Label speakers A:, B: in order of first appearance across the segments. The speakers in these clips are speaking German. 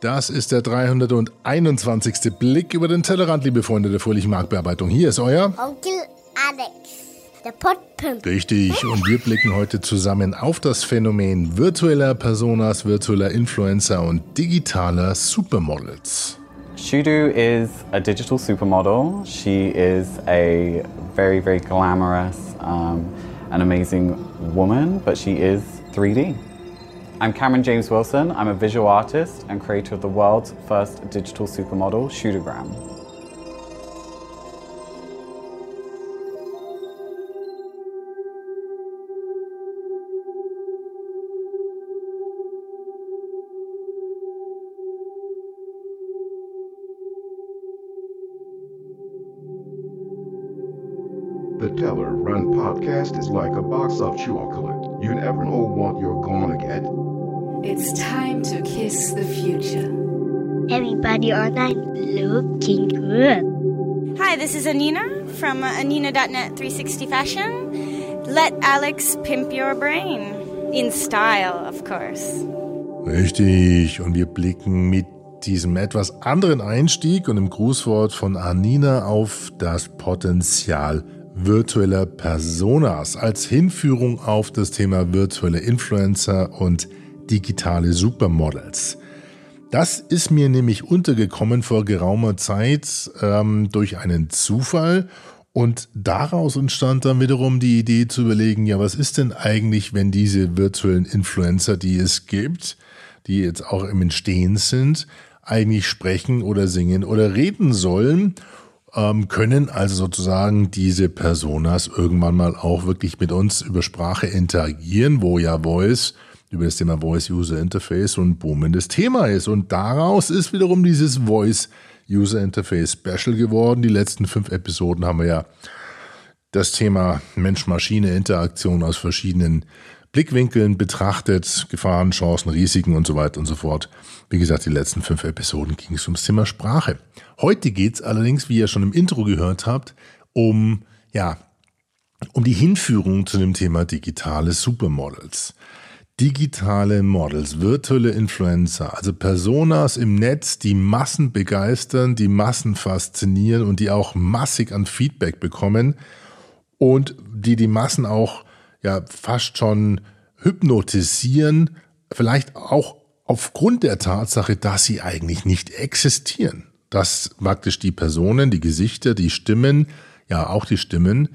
A: Das ist der 321. Blick über den Tellerrand, liebe Freunde der fröhlichen Marktbearbeitung. Hier ist euer
B: Onkel Alex, der Podpimp.
A: Richtig, und wir blicken heute zusammen auf das Phänomen virtueller Personas, virtueller Influencer und digitaler Supermodels.
C: Shudu is a digital supermodel. She is a very, very glamorous um, and amazing woman, but she is 3D. I'm Cameron James Wilson. I'm a visual artist and creator of the world's first digital supermodel, Shootogram.
D: The Teller Run podcast is like a box of chocolate. You never know what you're gonna get.
E: It's time to kiss the future.
B: Everybody online looking good.
F: Hi, this is Anina from uh, Anina.net 360 Fashion. Let Alex pimp your brain. In style, of course.
A: Richtig, und wir blicken mit diesem etwas anderen Einstieg und im Grußwort von Anina auf das Potenzial virtueller Personas als Hinführung auf das Thema virtuelle Influencer und digitale Supermodels. Das ist mir nämlich untergekommen vor geraumer Zeit ähm, durch einen Zufall und daraus entstand dann wiederum die Idee zu überlegen, ja, was ist denn eigentlich, wenn diese virtuellen Influencer, die es gibt, die jetzt auch im Entstehen sind, eigentlich sprechen oder singen oder reden sollen ähm, können also sozusagen diese Personas irgendwann mal auch wirklich mit uns über Sprache interagieren, wo ja Voice über das Thema Voice User Interface und boomendes Thema ist. Und daraus ist wiederum dieses Voice User Interface Special geworden. Die letzten fünf Episoden haben wir ja das Thema Mensch-Maschine-Interaktion aus verschiedenen Blickwinkeln betrachtet, Gefahren, Chancen, Risiken und so weiter und so fort. Wie gesagt, die letzten fünf Episoden ging es ums Thema Sprache. Heute geht es allerdings, wie ihr schon im Intro gehört habt, um, ja, um die Hinführung zu dem Thema digitale Supermodels. Digitale Models, virtuelle Influencer, also Personas im Netz, die Massen begeistern, die Massen faszinieren und die auch massig an Feedback bekommen und die die Massen auch ja fast schon hypnotisieren, vielleicht auch aufgrund der Tatsache, dass sie eigentlich nicht existieren. Dass praktisch die Personen, die Gesichter, die Stimmen, ja auch die Stimmen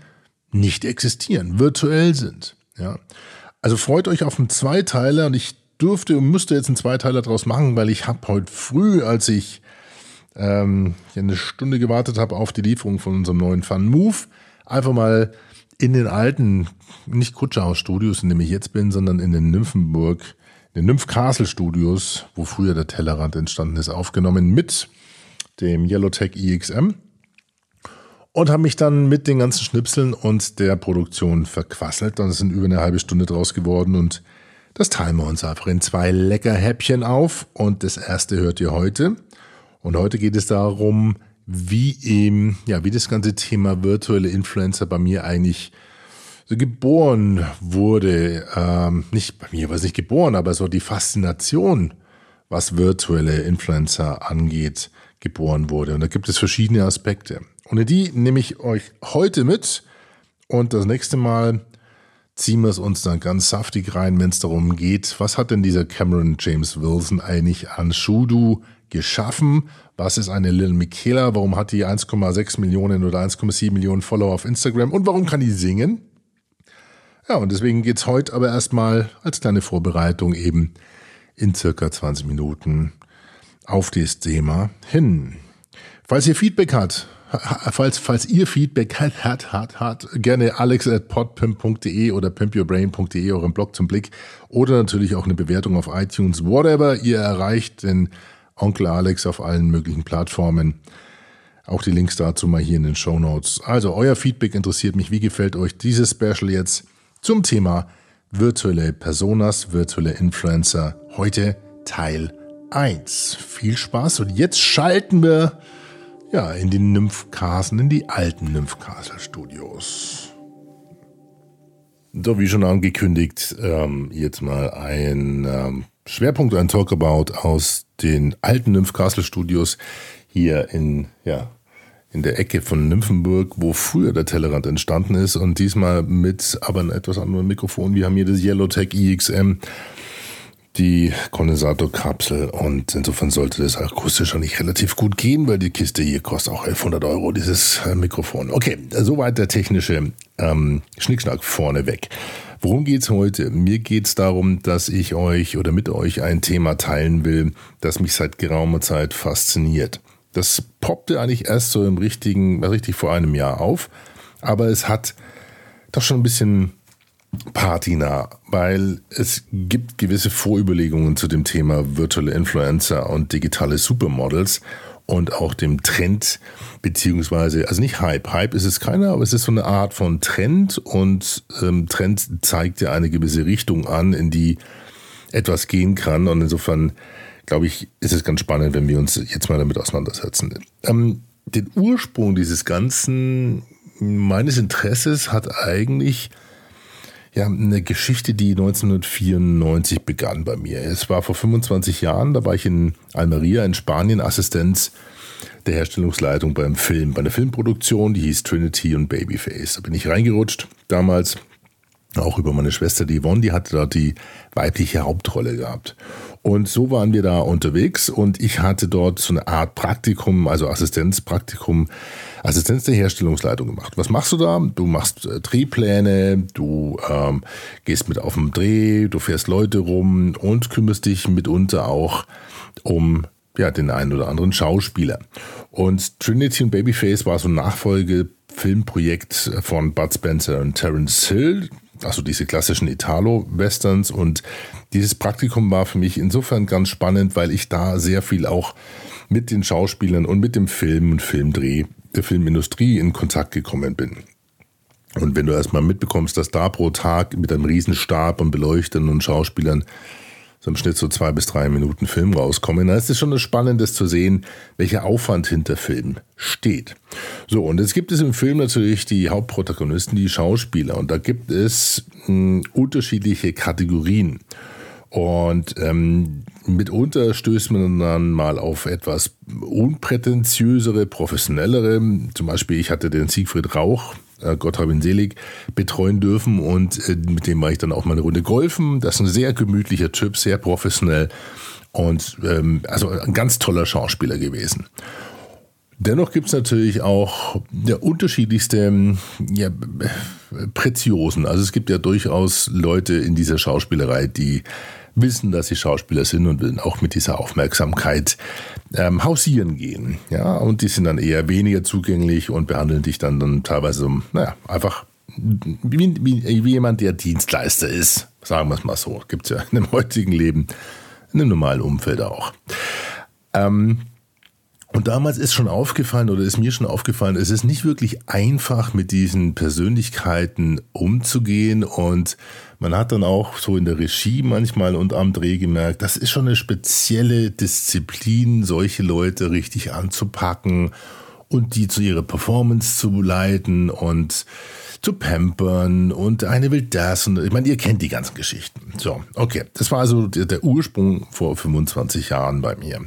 A: nicht existieren, virtuell sind. Ja. Also freut euch auf einen Zweiteiler und ich durfte und musste jetzt einen Zweiteiler draus machen, weil ich habe heute früh, als ich ähm, eine Stunde gewartet habe auf die Lieferung von unserem neuen Fun Move, einfach mal in den alten, nicht Kutschau Studios, in dem ich jetzt bin, sondern in den Nymphenburg, in den Nymph Castle Studios, wo früher der Tellerrand entstanden ist, aufgenommen mit dem Yellowtech EXM und habe mich dann mit den ganzen Schnipseln und der Produktion verquasselt. Dann sind über eine halbe Stunde draus geworden und das teilen wir uns einfach in zwei lecker Häppchen auf. Und das erste hört ihr heute. Und heute geht es darum, wie eben, ja, wie das ganze Thema virtuelle Influencer bei mir eigentlich so geboren wurde. Ähm, nicht bei mir war nicht geboren, aber so die Faszination, was virtuelle Influencer angeht, geboren wurde. Und da gibt es verschiedene Aspekte. Und die nehme ich euch heute mit. Und das nächste Mal ziehen wir es uns dann ganz saftig rein, wenn es darum geht, was hat denn dieser Cameron James Wilson eigentlich an Shudu geschaffen? Was ist eine Lil Michaela? Warum hat die 1,6 Millionen oder 1,7 Millionen Follower auf Instagram? Und warum kann die singen? Ja, und deswegen geht's heute aber erstmal als kleine Vorbereitung eben in circa 20 Minuten auf das Thema hin. Falls ihr Feedback habt, falls, falls ihr Feedback hat, hat, hat, hat, gerne alex at podpimp.de oder pimpyourbrain.de, euren Blog zum Blick oder natürlich auch eine Bewertung auf iTunes, whatever ihr erreicht den Onkel Alex auf allen möglichen Plattformen. Auch die Links dazu mal hier in den Show Notes. Also euer Feedback interessiert mich. Wie gefällt euch dieses Special jetzt zum Thema virtuelle Personas, virtuelle Influencer? Heute Teil 1. Viel Spaß und jetzt schalten wir ja in die Nymphkasen, in die alten Nymphkasel Studios. So wie schon angekündigt, ähm, jetzt mal ein ähm, Schwerpunkt ein Talkabout aus den alten Nymph Castle Studios hier in, ja, in der Ecke von Nymphenburg, wo früher der Tellerrand entstanden ist und diesmal mit aber einem etwas anderen Mikrofon. Wir haben hier das Yellowtech IXM, die Kondensatorkapsel und insofern sollte das akustisch eigentlich relativ gut gehen, weil die Kiste hier kostet auch 1100 Euro, dieses äh, Mikrofon. Okay, soweit der technische ähm, Schnickschnack vorneweg. Worum geht's heute? Mir geht's darum, dass ich euch oder mit euch ein Thema teilen will, das mich seit geraumer Zeit fasziniert. Das poppte eigentlich erst so im richtigen, richtig vor einem Jahr auf, aber es hat doch schon ein bisschen Patina, weil es gibt gewisse Vorüberlegungen zu dem Thema virtuelle Influencer und digitale Supermodels und auch dem Trend, beziehungsweise, also nicht Hype. Hype ist es keiner, aber es ist so eine Art von Trend und ähm, Trend zeigt ja eine gewisse Richtung an, in die etwas gehen kann. Und insofern, glaube ich, ist es ganz spannend, wenn wir uns jetzt mal damit auseinandersetzen. Ähm, den Ursprung dieses ganzen, meines Interesses hat eigentlich ja, eine Geschichte, die 1994 begann bei mir. Es war vor 25 Jahren, da war ich in Almeria in Spanien Assistenz der Herstellungsleitung beim Film, bei einer Filmproduktion, die hieß Trinity und Babyface. Da bin ich reingerutscht damals, auch über meine Schwester Yvonne, die hatte dort die weibliche Hauptrolle gehabt. Und so waren wir da unterwegs und ich hatte dort so eine Art Praktikum, also Assistenzpraktikum Assistenz der Herstellungsleitung gemacht. Was machst du da? Du machst äh, Drehpläne, du ähm, gehst mit auf den Dreh, du fährst Leute rum und kümmerst dich mitunter auch um ja, den einen oder anderen Schauspieler. Und Trinity und Babyface war so ein Nachfolgefilmprojekt von Bud Spencer und Terence Hill, also diese klassischen Italo-Westerns. Und dieses Praktikum war für mich insofern ganz spannend, weil ich da sehr viel auch mit den Schauspielern und mit dem Film und Filmdreh der Filmindustrie in Kontakt gekommen bin. Und wenn du erstmal mitbekommst, dass da pro Tag mit einem Riesenstab und Beleuchtern und Schauspielern so im Schnitt so zwei bis drei Minuten Film rauskommen, dann ist es schon Spannendes zu sehen, welcher Aufwand hinter Film steht. So, und jetzt gibt es im Film natürlich die Hauptprotagonisten, die Schauspieler. Und da gibt es mh, hm, unterschiedliche Kategorien. Und ähm, mitunter stößt man dann mal auf etwas unprätentiösere, professionellere. Zum Beispiel, ich hatte den Siegfried Rauch, äh, Gott hab ihn selig, betreuen dürfen und äh, mit dem war ich dann auch mal eine Runde golfen. Das ist ein sehr gemütlicher Typ, sehr professionell und ähm, also ein ganz toller Schauspieler gewesen. Dennoch gibt es natürlich auch ja, unterschiedlichste ja, Preziosen. Also es gibt ja durchaus Leute in dieser Schauspielerei, die wissen, dass sie Schauspieler sind und will auch mit dieser Aufmerksamkeit ähm, hausieren gehen. Ja, und die sind dann eher weniger zugänglich und behandeln dich dann, dann teilweise, naja, einfach wie, wie, wie jemand, der Dienstleister ist. Sagen wir es mal so. Gibt es ja in dem heutigen Leben, in einem normalen Umfeld auch. Ähm, und damals ist schon aufgefallen oder ist mir schon aufgefallen, es ist nicht wirklich einfach mit diesen Persönlichkeiten umzugehen und man hat dann auch so in der Regie manchmal und am Dreh gemerkt, das ist schon eine spezielle Disziplin, solche Leute richtig anzupacken und die zu ihrer Performance zu leiten und zu pampern und eine will das und ich meine, ihr kennt die ganzen Geschichten. So, okay, das war also der, Ursprung vor 25 Jahren bei mir.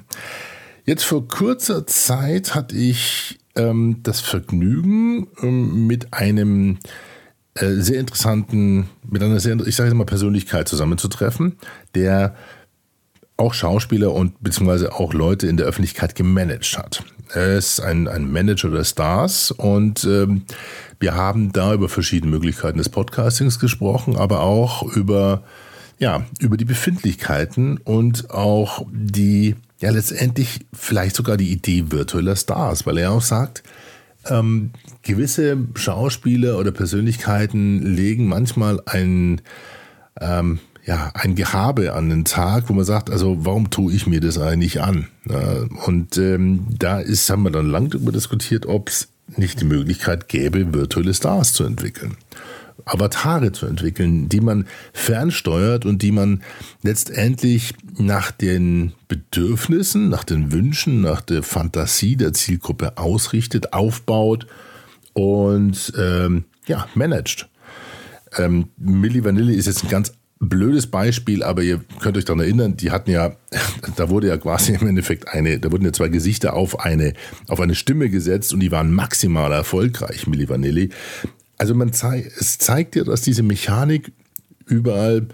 A: Jetzt vor kurzer Zeit hatte ich ähm, das Vergnügen ähm, mit einem äh, sehr interessanten, mit einer sehr, ich sage mal, Persönlichkeit zusammenzutreffen, der auch Schauspieler und beziehungsweise auch Leute in der Öffentlichkeit gemanagt hat. Er ist ein, ein Manager der Stars und ähm, wir haben da über verschiedene Möglichkeiten des Podcastings gesprochen, aber auch über, ja, über die Befindlichkeiten und auch die ja letztendlich vielleicht sogar die Idee virtueller Stars, weil er auch sagt, ähm, gewisse Schauspieler oder Persönlichkeiten legen manchmal ein, ähm, ja, ein Gehabe an den Tag, wo man sagt, also warum tue ich mir das eigentlich an? und ähm, da ist, haben wir dann lang darüber diskutiert, ob es nicht die Möglichkeit gäbe, virtuelle Stars zu entwickeln. Avatare zu entwickeln, die man fernsteuert und die man letztendlich nach den Bedürfnissen, nach den Wünschen, nach der Fantasie der Zielgruppe ausrichtet, aufbaut und ähm, ja, managt. Ähm, Milli Vanilli ist jetzt ein ganz blödes Beispiel, aber ihr könnt euch daran erinnern, die hatten ja, da wurde ja quasi im Endeffekt eine, da wurden ja zwei Gesichter auf eine, auf eine Stimme gesetzt und die waren maximal erfolgreich, Milli Vanilli. Also man zeigt, es zeigt ja, dass diese Mechanik überall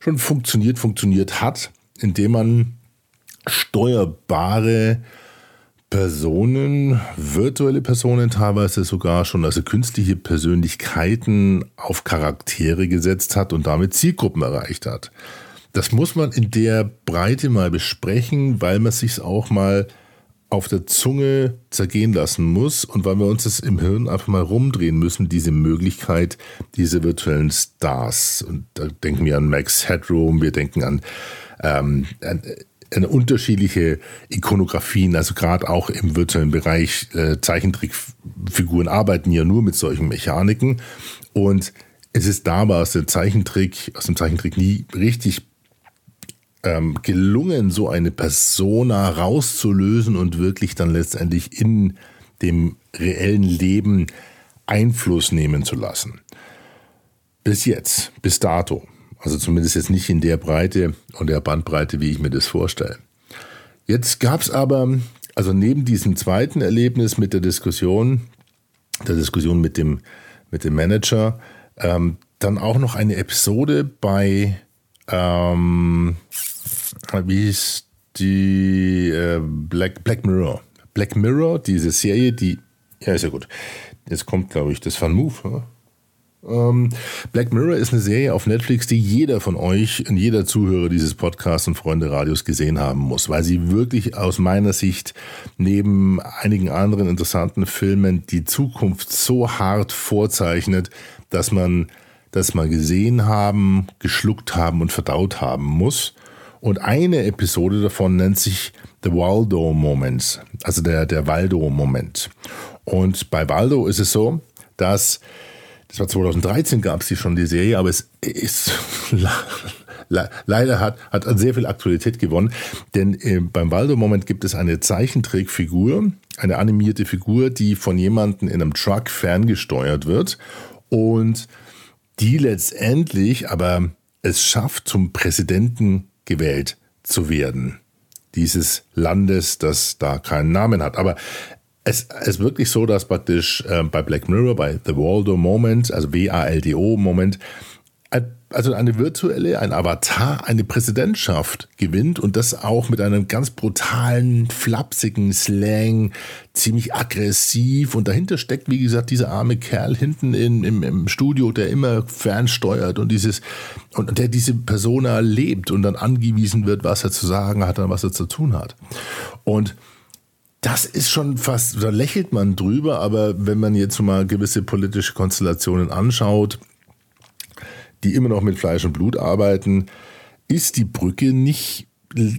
A: schon funktioniert, funktioniert hat, indem man steuerbare Personen, virtuelle Personen teilweise sogar schon, also künstliche Persönlichkeiten auf Charaktere gesetzt hat und damit Zielgruppen erreicht hat. Das muss man in der Breite mal besprechen, weil man sich auch mal auf der Zunge zergehen lassen muss und weil wir uns das im Hirn einfach mal rumdrehen müssen, diese Möglichkeit, diese virtuellen Stars. Und da denken wir an Max Headroom, wir denken an, ähm, an eine unterschiedliche Ikonografien, also gerade auch im virtuellen Bereich äh, Zeichentrickfiguren arbeiten ja nur mit solchen Mechaniken und es ist da aus dem Zeichentrick, aus dem Zeichentrick nie richtig ähm, gelungen, so eine Persona rauszulösen und wirklich dann letztendlich in dem reellen Leben Einfluss nehmen zu lassen. Bis jetzt, bis dato. Also zumindest jetzt nicht in der Breite und der Bandbreite, wie ich mir das vorstelle. Jetzt gab es aber, also neben diesem zweiten Erlebnis mit der Diskussion, der Diskussion mit dem, mit dem Manager, ähm, dann auch noch eine Episode bei ähm, wie hieß die äh, Black, Black Mirror. Black Mirror, diese Serie, die, ja, ist ja gut. Jetzt kommt, glaube ich, das Van Move. Ja? Ähm, Black Mirror ist eine Serie auf Netflix, die jeder von euch und jeder Zuhörer dieses Podcasts und Freunde Radios gesehen haben muss, weil sie wirklich aus meiner Sicht neben einigen anderen interessanten Filmen die Zukunft so hart vorzeichnet, dass man das mal gesehen haben, geschluckt haben und verdaut haben muss. Und eine Episode davon nennt sich The Waldo Moments, also der, der Waldo-Moment. Und bei Waldo ist es so, dass, das war 2013 gab es die schon, die Serie, aber es ist leider hat, hat sehr viel Aktualität gewonnen, denn äh, beim Waldo-Moment gibt es eine Zeichentrickfigur, eine animierte Figur, die von jemandem in einem Truck ferngesteuert wird und die letztendlich aber es schafft, zum Präsidenten gewählt zu werden. Dieses Landes, das da keinen Namen hat. Aber es ist wirklich so, dass praktisch äh, bei Black Mirror, bei The Waldo Moment, also W-A-L-D-O Moment, also eine virtuelle, ein Avatar, eine Präsidentschaft gewinnt und das auch mit einem ganz brutalen, flapsigen Slang, ziemlich aggressiv und dahinter steckt, wie gesagt, dieser arme Kerl hinten in, im, im Studio, der immer fernsteuert und dieses, und der diese Persona lebt und dann angewiesen wird, was er zu sagen hat und was er zu tun hat. Und das ist schon fast, da lächelt man drüber, aber wenn man jetzt mal gewisse politische Konstellationen anschaut, die immer noch mit Fleisch und Blut arbeiten, ist die Brücke nicht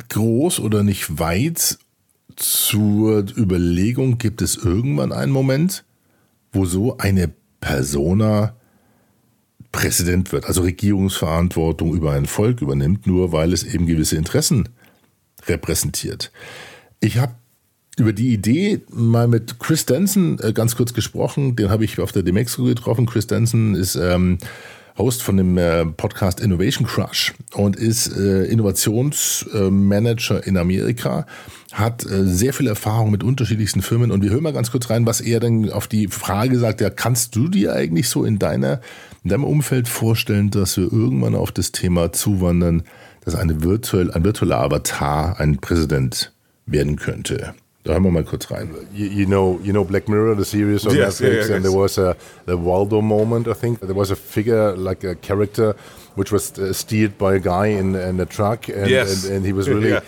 A: groß oder nicht weit zur Überlegung, gibt es irgendwann einen Moment, wo so eine Persona Präsident wird, also Regierungsverantwortung über ein Volk übernimmt, nur weil es eben gewisse Interessen repräsentiert. Ich habe über die Idee mal mit Chris Denson äh, ganz kurz gesprochen, den habe ich auf der Demexco getroffen. Chris Denson ist ähm, Host von dem äh, Podcast Innovation Crush und ist äh, Innovationsmanager in Amerika, hat äh, sehr viel Erfahrung mit unterschiedlichsten Firmen und wir hören mal ganz kurz rein, was er denn auf die Frage sagt, ja, kannst du dir eigentlich so in deiner in deinem Umfeld vorstellen, dass wir irgendwann auf das Thema zuwandern, dass eine virtuell, ein virtueller Avatar ein Präsident werden könnte? Da hören wir mal kurz rein. You, you, know, you know Black Mirror, the series on yes, Netflix, yeah, yeah, and there was a the Waldo moment. I think there was a figure like a character which was uh, steered by a guy in, in a truck, and,
G: yes.
A: and, and he was really. yeah.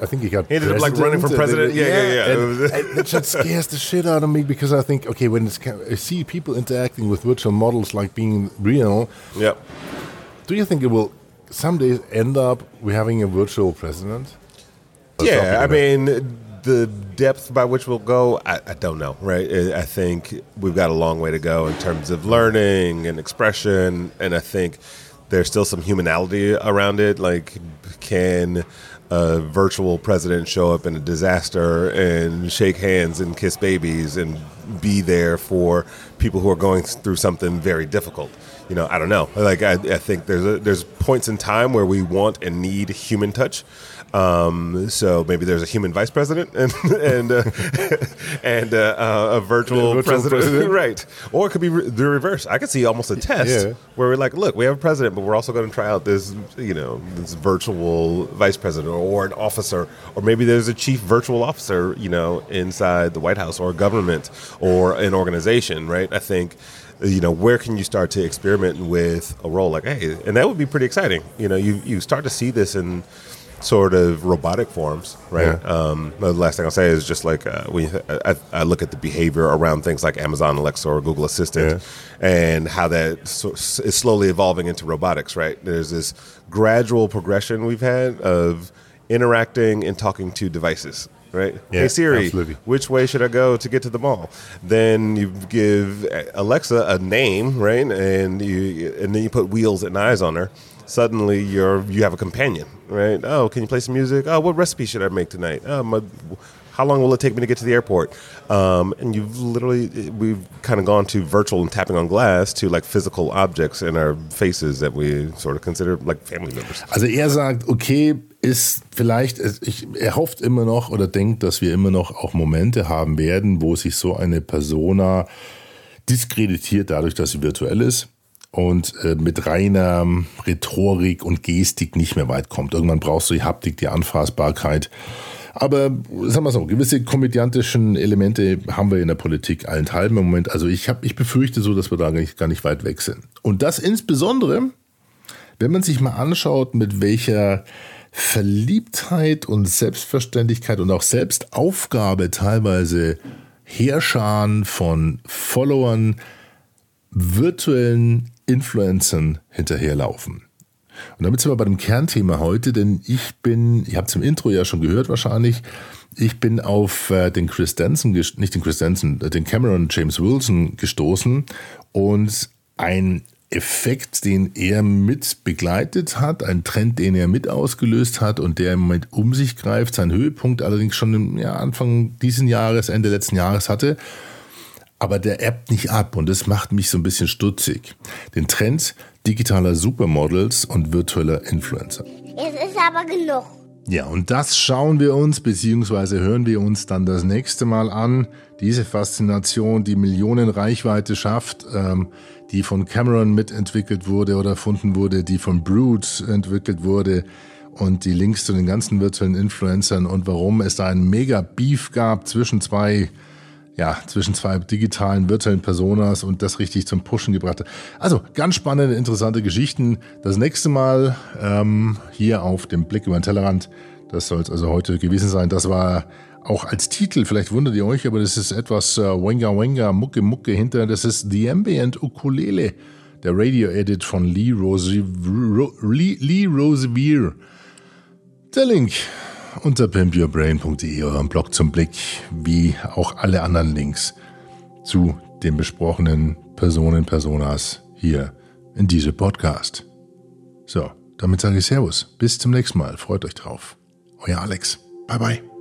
A: I think he got.
G: He ended up like running for president. yeah, yeah, yeah.
A: And, and that just scares the shit out of me because I think, okay, when it's, I see people interacting with virtual models like being real.
G: Yeah.
A: Do you think it will someday end up we having a virtual president?
G: yeah, I mean the depth by which we'll go, I, I, don't know, right? I think we've got a long way to go in terms of learning and expression, and I think there's still some humanality around it. Like, can a virtual president show up in a disaster and shake hands and kiss babies and be there for people who are going through something very difficult. You know, I don't know. Like I, I think there's a, there's points in time where we want and need human touch. Um, so maybe there's a human vice president and and uh, and uh, uh, a virtual,
A: virtual
G: president,
A: president.
G: right? Or it could be re- the reverse. I could see almost a test
A: Yeah.
G: where we're like, look, we have a president, but we're also going to try out this, you know, this virtual vice president or, or an officer, or maybe there's a chief virtual officer, you know, inside the White House or government or an organization, right? I think. You know, where can you start to experiment with a role like, hey, and that would be pretty exciting. You know, you, you start to see this in sort of robotic forms, right?
A: Yeah.
G: Um, the last thing I'll say is just like uh, when you, I, I look at the behavior around things like Amazon Alexa or Google Assistant, and how that so, is slowly evolving into robotics. Right? There's this gradual progression we've had of interacting and talking to devices. Right?
A: Yeah,
G: hey Siri,
A: absolutely.
G: which way should I go to get to the mall? Then you give Alexa a name, right? And you and then you put wheels and eyes on her. Suddenly you're you have a companion, right? Oh, can you play some music? Oh, what recipe should I make tonight? Oh, my, how long will it take me to get to the airport? Um, and you've literally we've kind of gone to virtual and tapping on glass to like physical objects in our faces that we sort of consider like family members.
A: Also er sagt, okay, ist vielleicht, ich, er hofft immer noch oder denkt, dass wir immer noch auch Momente haben werden, wo sich so eine Persona diskreditiert dadurch, dass sie virtuell ist und äh, mit reiner Rhetorik und Gestik nicht mehr weit kommt. Irgendwann brauchst du die Haptik, die Anfassbarkeit. Aber sagen wir so, gewisse komödiantischen Elemente haben wir in der Politik allenthalben im Moment. Also ich, hab, ich befürchte so, dass wir da gar nicht, gar nicht weit weg sind. Und das insbesondere, wenn man sich mal anschaut, mit welcher Verliebtheit und Selbstverständlichkeit und auch Selbstaufgabe teilweise Heerscharen von Followern, virtuellen Influencern hinterherlaufen. Und damit sind wir bei dem Kernthema heute, denn ich bin, ihr habt es im Intro ja schon gehört wahrscheinlich, ich bin auf äh, den Chris Denson, ges- nicht den Chris Denson, äh, den Cameron James Wilson gestoßen und ein Effekt, den er mit begleitet hat, ein Trend, den er mit ausgelöst hat und der im Moment um sich greift, sein Höhepunkt allerdings schon im ja, Anfang diesen Jahres, Ende letzten Jahres hatte, aber der ebbt nicht ab und das macht mich so ein bisschen stutzig. Den Trend digitaler Supermodels und virtueller Influencer.
B: Es ist aber genug.
A: Ja, und das schauen wir uns bzw. hören wir uns dann das nächste Mal an. Diese Faszination, die Millionen Reichweite schafft, ähm, die von Cameron mitentwickelt wurde oder erfunden wurde, die von Brood entwickelt wurde und die Links zu den ganzen virtuellen Influencern und warum es da einen mega Beef gab zwischen zwei ja, zwischen zwei digitalen, virtuellen Personas und das richtig zum Pushen gebracht hat. Also ganz spannende, interessante Geschichten. Das nächste Mal ähm, hier auf dem Blick über den Tellerrand. Das soll es also heute gewesen sein. Das war auch als Titel, vielleicht wundert ihr euch, aber das ist etwas äh, Wenga Wenga, Mucke Mucke hinter. Das ist The Ambient Ukulele, der Radio-Edit von Lee, Rose, Ro, Lee, Lee Rosevere. Der Link unter pimpyourbrain.de, eurem Blog zum Blick, wie auch alle anderen Links zu den besprochenen Personen, Personas hier in diesem Podcast. So, damit sage ich Servus. Bis zum nächsten Mal. Freut euch drauf. Euer Alex. Bye bye.